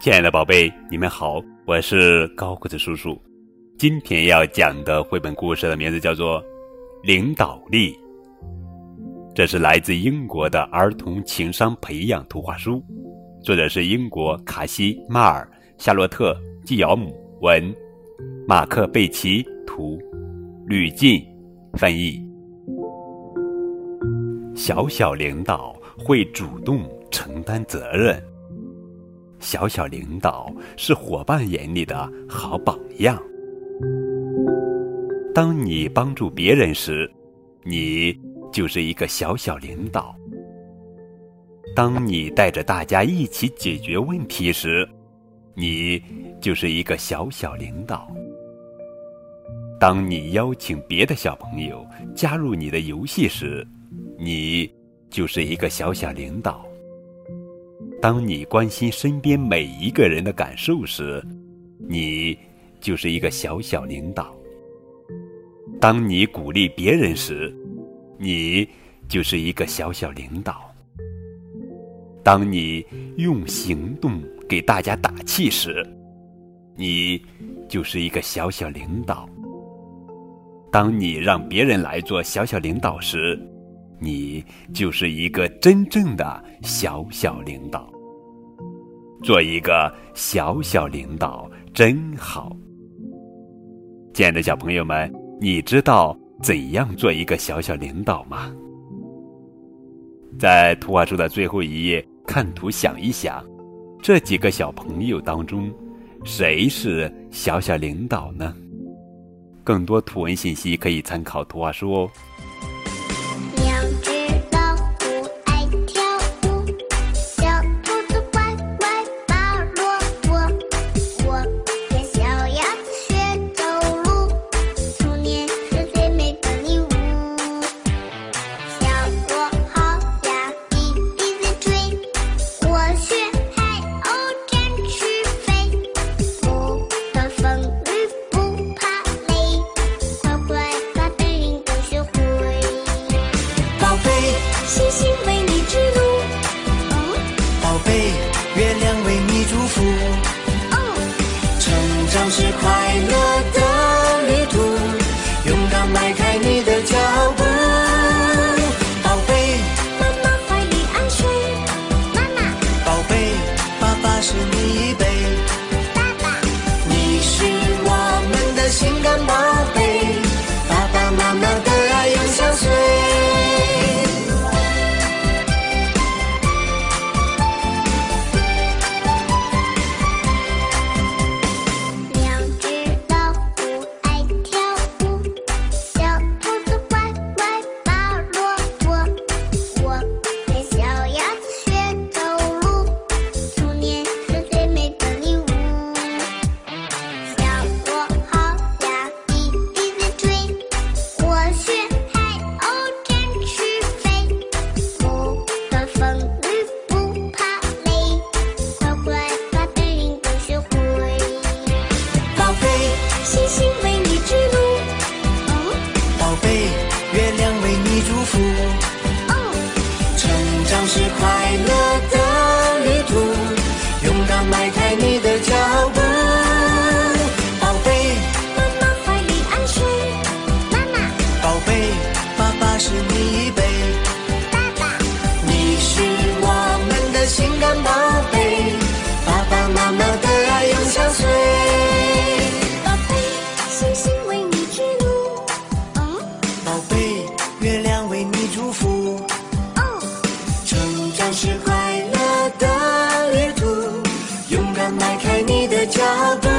亲爱的宝贝，你们好，我是高个子叔叔。今天要讲的绘本故事的名字叫做《领导力》，这是来自英国的儿童情商培养图画书，作者是英国卡西·马尔、夏洛特·基尧姆文，马克·贝奇图，吕进翻译。小小领导会主动承担责任。小小领导是伙伴眼里的好榜样。当你帮助别人时，你就是一个小小领导；当你带着大家一起解决问题时，你就是一个小小领导；当你邀请别的小朋友加入你的游戏时，你就是一个小小领导。当你关心身边每一个人的感受时，你就是一个小小领导；当你鼓励别人时，你就是一个小小领导；当你用行动给大家打气时，你就是一个小小领导；当你让别人来做小小领导时，你就是一个真正的小小领导。做一个小小领导真好。亲爱的小朋友们，你知道怎样做一个小小领导吗？在图画书的最后一页，看图想一想，这几个小朋友当中，谁是小小领导呢？更多图文信息可以参考图画书哦。飞月亮。Cho